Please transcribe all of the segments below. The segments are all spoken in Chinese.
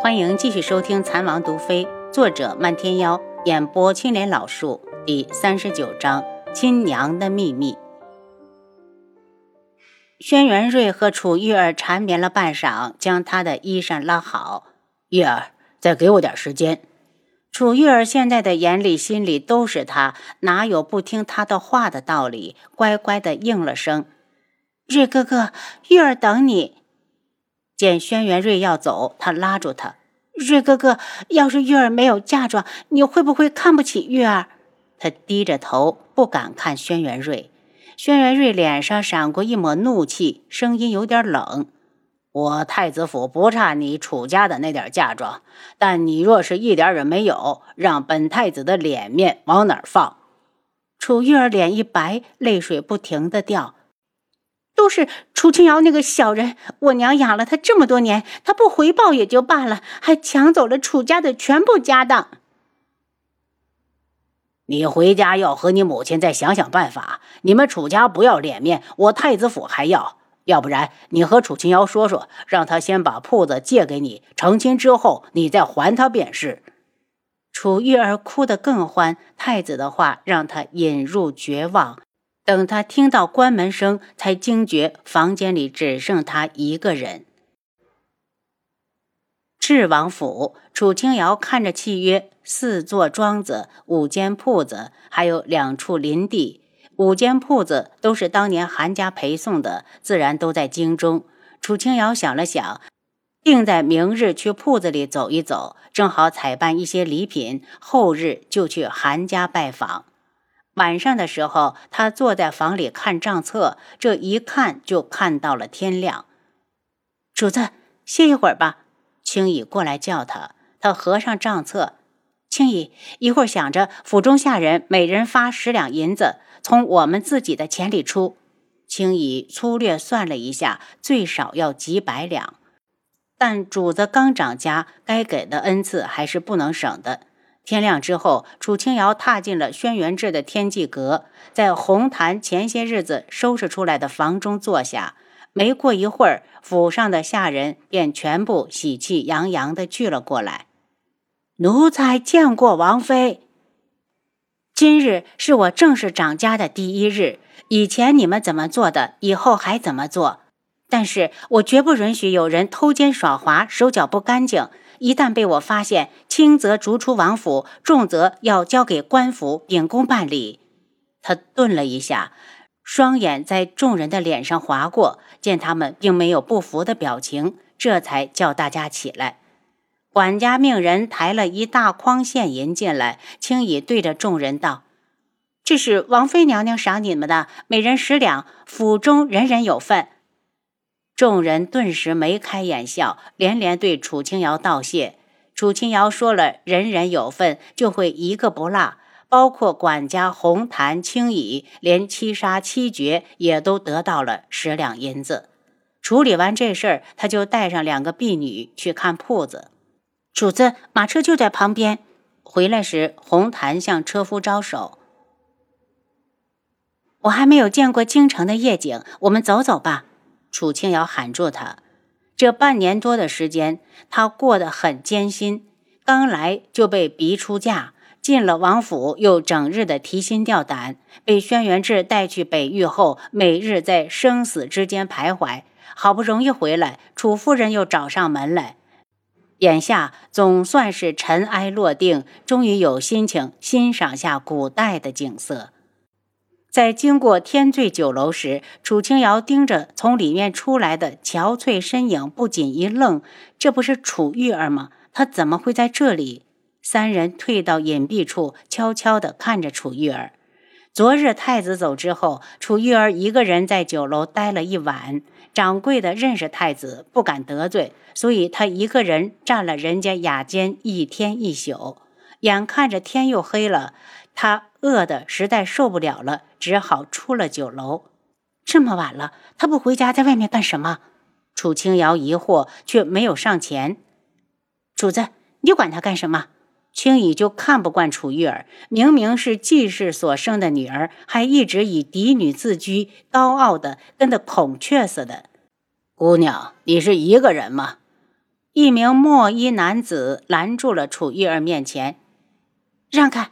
欢迎继续收听《残王毒妃》，作者漫天妖，演播青莲老树，第三十九章《亲娘的秘密》。轩辕睿和楚玉儿缠绵了半晌，将他的衣衫拉好。玉儿，再给我点时间。楚玉儿现在的眼里心里都是他，哪有不听他的话的道理？乖乖的应了声：“睿哥哥，玉儿等你。”见轩辕睿要走，他拉住他：“睿哥哥，要是玉儿没有嫁妆，你会不会看不起玉儿？”他低着头，不敢看轩辕睿。轩辕睿脸上闪过一抹怒气，声音有点冷：“我太子府不差你楚家的那点嫁妆，但你若是一点也没有，让本太子的脸面往哪儿放？”楚玉儿脸一白，泪水不停的掉。都是楚清瑶那个小人，我娘养了他这么多年，他不回报也就罢了，还抢走了楚家的全部家当。你回家要和你母亲再想想办法。你们楚家不要脸面，我太子府还要。要不然你和楚清瑶说说，让他先把铺子借给你，成亲之后你再还他便是。楚玉儿哭得更欢，太子的话让他引入绝望。等他听到关门声，才惊觉房间里只剩他一个人。智王府，楚清瑶看着契约：四座庄子，五间铺子，还有两处林地。五间铺子都是当年韩家陪送的，自然都在京中。楚清瑶想了想，定在明日去铺子里走一走，正好采办一些礼品，后日就去韩家拜访。晚上的时候，他坐在房里看账册，这一看就看到了天亮。主子，歇一会儿吧。青羽过来叫他，他合上账册。青羽，一会儿想着府中下人每人发十两银子，从我们自己的钱里出。青羽粗略算了一下，最少要几百两。但主子刚掌家，该给的恩赐还是不能省的。天亮之后，楚清瑶踏进了轩辕志的天际阁，在红檀前些日子收拾出来的房中坐下。没过一会儿，府上的下人便全部喜气洋洋地聚了过来。奴才见过王妃。今日是我正式掌家的第一日，以前你们怎么做的，以后还怎么做。但是我绝不允许有人偷奸耍滑，手脚不干净。一旦被我发现，轻则逐出王府，重则要交给官府秉公办理。他顿了一下，双眼在众人的脸上划过，见他们并没有不服的表情，这才叫大家起来。管家命人抬了一大筐现银进来，轻易对着众人道：“这是王妃娘娘赏你们的，每人十两，府中人人有份。”众人顿时眉开眼笑，连连对楚清瑶道谢。楚清瑶说了：“人人有份，就会一个不落，包括管家红檀、青椅，连七杀七绝也都得到了十两银子。”处理完这事儿，他就带上两个婢女去看铺子。主子，马车就在旁边。回来时，红檀向车夫招手：“我还没有见过京城的夜景，我们走走吧。”楚清瑶喊住他，这半年多的时间，他过得很艰辛。刚来就被逼出嫁，进了王府又整日的提心吊胆。被轩辕志带去北域后，每日在生死之间徘徊。好不容易回来，楚夫人又找上门来。眼下总算是尘埃落定，终于有心情欣赏下古代的景色。在经过天醉酒楼时，楚清瑶盯着从里面出来的憔悴身影，不仅一愣：这不是楚玉儿吗？她怎么会在这里？三人退到隐蔽处，悄悄地看着楚玉儿。昨日太子走之后，楚玉儿一个人在酒楼待了一晚。掌柜的认识太子，不敢得罪，所以他一个人占了人家雅间一天一宿。眼看着天又黑了，他。饿得实在受不了了，只好出了酒楼。这么晚了，他不回家，在外面干什么？楚清瑶疑惑，却没有上前。主子，你管他干什么？青羽就看不惯楚玉儿，明明是季氏所生的女儿，还一直以嫡女自居，高傲的跟的孔雀似的。姑娘，你是一个人吗？一名墨衣男子拦住了楚玉儿面前，让开！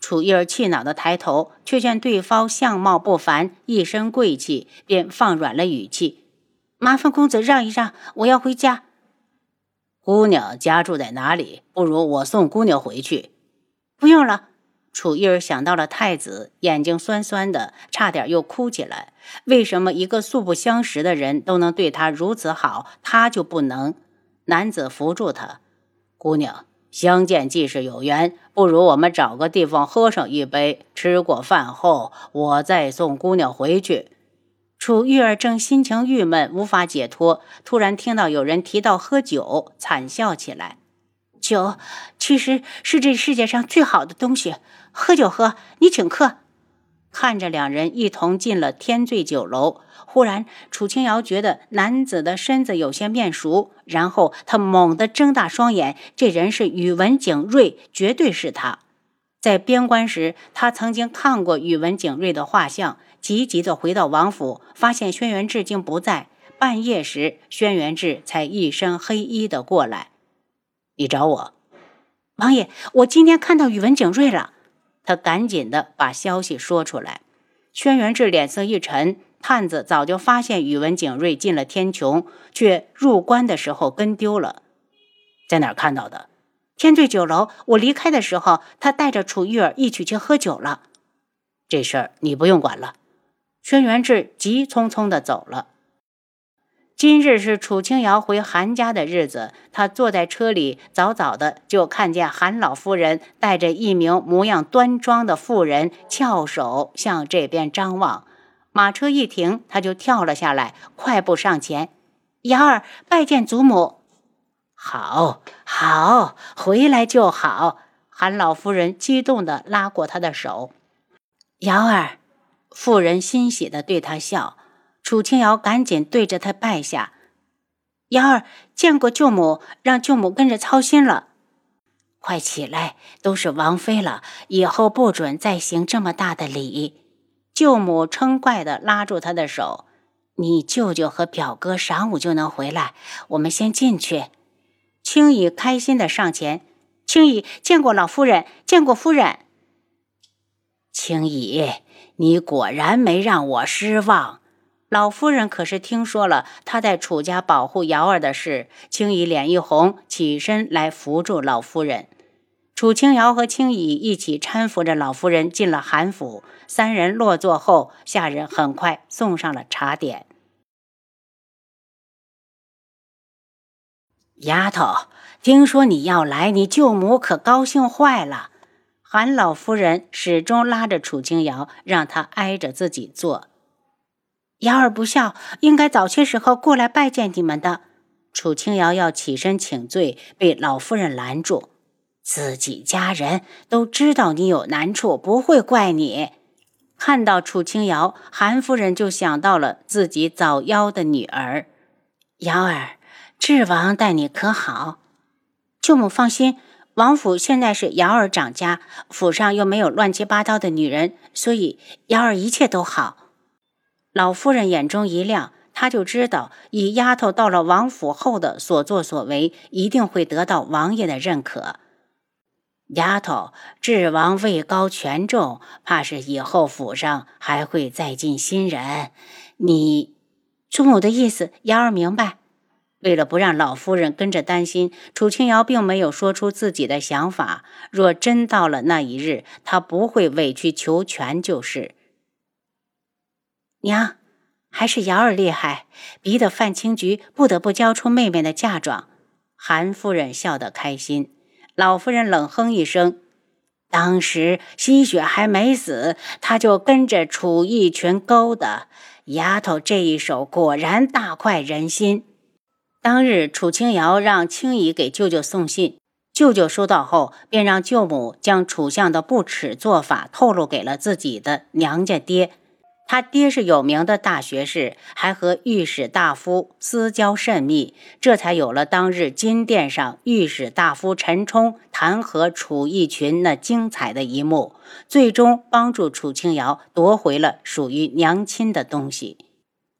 楚玉儿气恼的抬头，却见对方相貌不凡，一身贵气，便放软了语气：“麻烦公子让一让，我要回家。”姑娘家住在哪里？不如我送姑娘回去。不用了。楚玉儿想到了太子，眼睛酸酸的，差点又哭起来。为什么一个素不相识的人都能对她如此好，她就不能？男子扶住她，姑娘，相见即是有缘，不如我们找个地方喝上一杯，吃过饭后，我再送姑娘回去。楚玉儿正心情郁闷，无法解脱，突然听到有人提到喝酒，惨笑起来。酒其实是这世界上最好的东西，喝酒喝，你请客。看着两人一同进了天醉酒楼，忽然楚清瑶觉得男子的身子有些面熟，然后他猛地睁大双眼，这人是宇文景睿，绝对是他。在边关时，他曾经看过宇文景睿的画像。急急的回到王府，发现轩辕志竟不在。半夜时，轩辕志才一身黑衣的过来。你找我，王爷，我今天看到宇文景睿了。他赶紧的把消息说出来。轩辕志脸色一沉，探子早就发现宇文景睿进了天穹，却入关的时候跟丢了。在哪看到的？天醉酒楼。我离开的时候，他带着楚玉儿一起去喝酒了。这事儿你不用管了。轩辕志急匆匆地走了。今日是楚清瑶回韩家的日子，他坐在车里，早早的就看见韩老夫人带着一名模样端庄的妇人，翘首向这边张望。马车一停，他就跳了下来，快步上前：“瑶儿，拜见祖母。”“好，好，回来就好。”韩老夫人激动地拉过他的手，“瑶儿。”妇人欣喜地对他笑，楚清瑶赶紧对着他拜下：“瑶儿见过舅母，让舅母跟着操心了。快起来，都是王妃了，以后不准再行这么大的礼。”舅母嗔怪地拉住他的手：“你舅舅和表哥晌午就能回来，我们先进去。”青姨开心地上前：“青姨见过老夫人，见过夫人。”青姨。你果然没让我失望，老夫人可是听说了他在楚家保护瑶儿的事。青姨脸一红，起身来扶住老夫人。楚清瑶和青姨一起搀扶着老夫人进了韩府。三人落座后，下人很快送上了茶点。丫头，听说你要来，你舅母可高兴坏了。韩老夫人始终拉着楚清瑶，让她挨着自己坐。瑶儿不孝，应该早些时候过来拜见你们的。楚清瑶要起身请罪，被老夫人拦住。自己家人都知道你有难处，不会怪你。看到楚清瑶，韩夫人就想到了自己早夭的女儿。瑶儿，智王待你可好？舅母放心。王府现在是瑶儿掌家，府上又没有乱七八糟的女人，所以瑶儿一切都好。老夫人眼中一亮，她就知道以丫头到了王府后的所作所为，一定会得到王爷的认可。丫头，智王位高权重，怕是以后府上还会再进新人。你祖母的意思，瑶儿明白。为了不让老夫人跟着担心，楚清瑶并没有说出自己的想法。若真到了那一日，她不会委曲求全就是。娘，还是瑶儿厉害，逼得范青菊不得不交出妹妹的嫁妆。韩夫人笑得开心，老夫人冷哼一声：“当时吸血还没死，他就跟着楚逸群勾搭。丫头这一手果然大快人心。”当日，楚清瑶让青姨给舅舅送信，舅舅收到后，便让舅母将楚相的不耻做法透露给了自己的娘家爹。他爹是有名的大学士，还和御史大夫私交甚密，这才有了当日金殿上御史大夫陈冲弹劾楚义群那精彩的一幕，最终帮助楚清瑶夺回了属于娘亲的东西。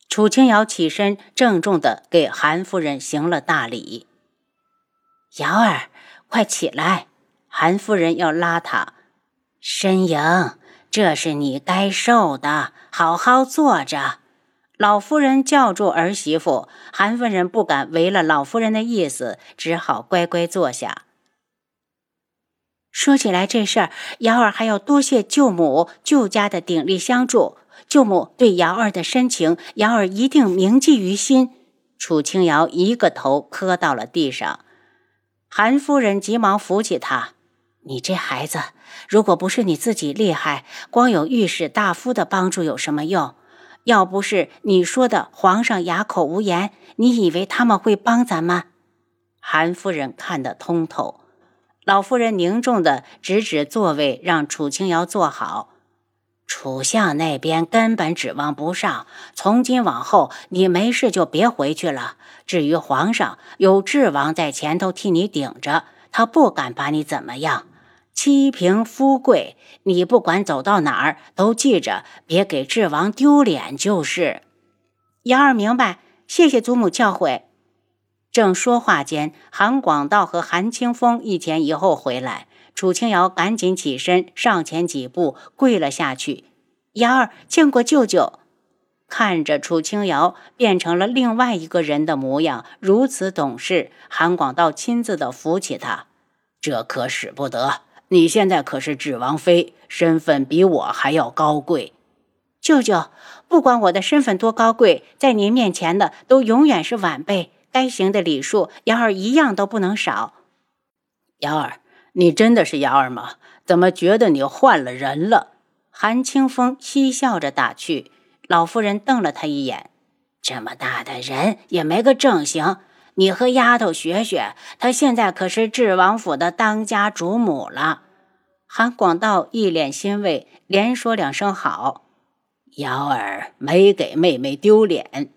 楚清瑶起身，郑重地给韩夫人行了大礼。瑶儿，快起来！韩夫人要拉她。申莹，这是你该受的，好好坐着。老夫人叫住儿媳妇，韩夫人不敢违了老夫人的意思，只好乖乖坐下。说起来这事儿，瑶儿还要多谢舅母、舅家的鼎力相助。舅母对瑶儿的深情，瑶儿一定铭记于心。楚清瑶一个头磕到了地上，韩夫人急忙扶起她：“你这孩子，如果不是你自己厉害，光有御史大夫的帮助有什么用？”要不是你说的皇上哑口无言，你以为他们会帮咱们？韩夫人看得通透，老夫人凝重的指指座位，让楚清瑶坐好。楚相那边根本指望不上，从今往后你没事就别回去了。至于皇上，有智王在前头替你顶着，他不敢把你怎么样。妻贫夫贵，你不管走到哪儿都记着，别给智王丢脸就是。瑶儿明白，谢谢祖母教诲。正说话间，韩广道和韩清风一前一后回来，楚清瑶赶紧起身上前几步跪了下去。瑶儿见过舅舅。看着楚清瑶变成了另外一个人的模样，如此懂事，韩广道亲自的扶起他，这可使不得。你现在可是指王妃，身份比我还要高贵。舅舅，不管我的身份多高贵，在您面前的都永远是晚辈。该行的礼数，瑶儿一样都不能少。瑶儿，你真的是瑶儿吗？怎么觉得你换了人了？韩清风嬉笑着打趣。老夫人瞪了他一眼：“这么大的人也没个正形。”你和丫头学学，她现在可是智王府的当家主母了。韩广道一脸欣慰，连说两声好。瑶儿没给妹妹丢脸。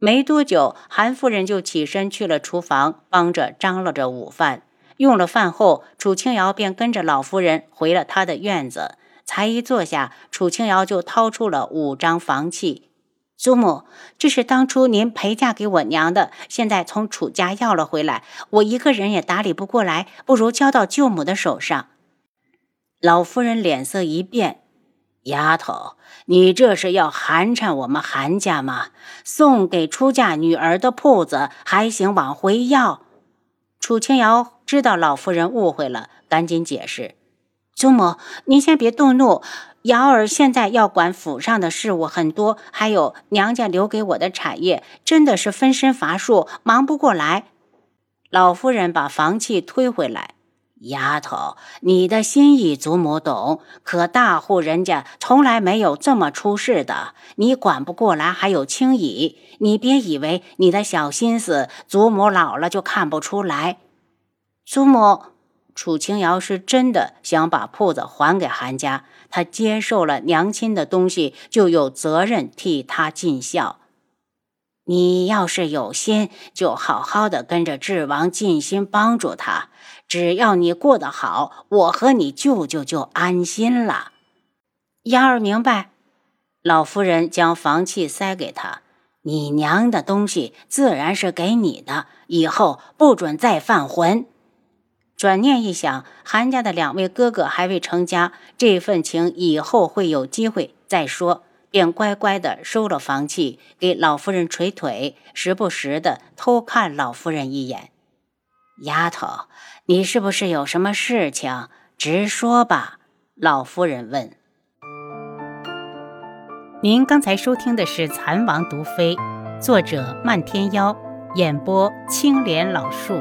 没多久，韩夫人就起身去了厨房，帮着张罗着午饭。用了饭后，楚清瑶便跟着老夫人回了她的院子。才一坐下，楚清瑶就掏出了五张房契。祖母，这是当初您陪嫁给我娘的，现在从楚家要了回来，我一个人也打理不过来，不如交到舅母的手上。老夫人脸色一变：“丫头，你这是要寒碜我们韩家吗？送给出嫁女儿的铺子还行往回要？”楚清瑶知道老夫人误会了，赶紧解释：“祖母，您先别动怒。”瑶儿现在要管府上的事务很多，还有娘家留给我的产业，真的是分身乏术，忙不过来。老夫人把房契推回来，丫头，你的心意祖母懂，可大户人家从来没有这么出事的，你管不过来还有轻易。你别以为你的小心思，祖母老了就看不出来。祖母。楚清瑶是真的想把铺子还给韩家，她接受了娘亲的东西，就有责任替她尽孝。你要是有心，就好好的跟着智王尽心帮助他。只要你过得好，我和你舅舅就安心了。幺儿明白。老夫人将房契塞给他，你娘的东西自然是给你的，以后不准再犯浑。转念一想，韩家的两位哥哥还未成家，这份情以后会有机会再说，便乖乖的收了房契，给老夫人捶腿，时不时的偷看老夫人一眼。丫头，你是不是有什么事情？直说吧。老夫人问。您刚才收听的是《蚕王毒妃》，作者漫天妖，演播青莲老树。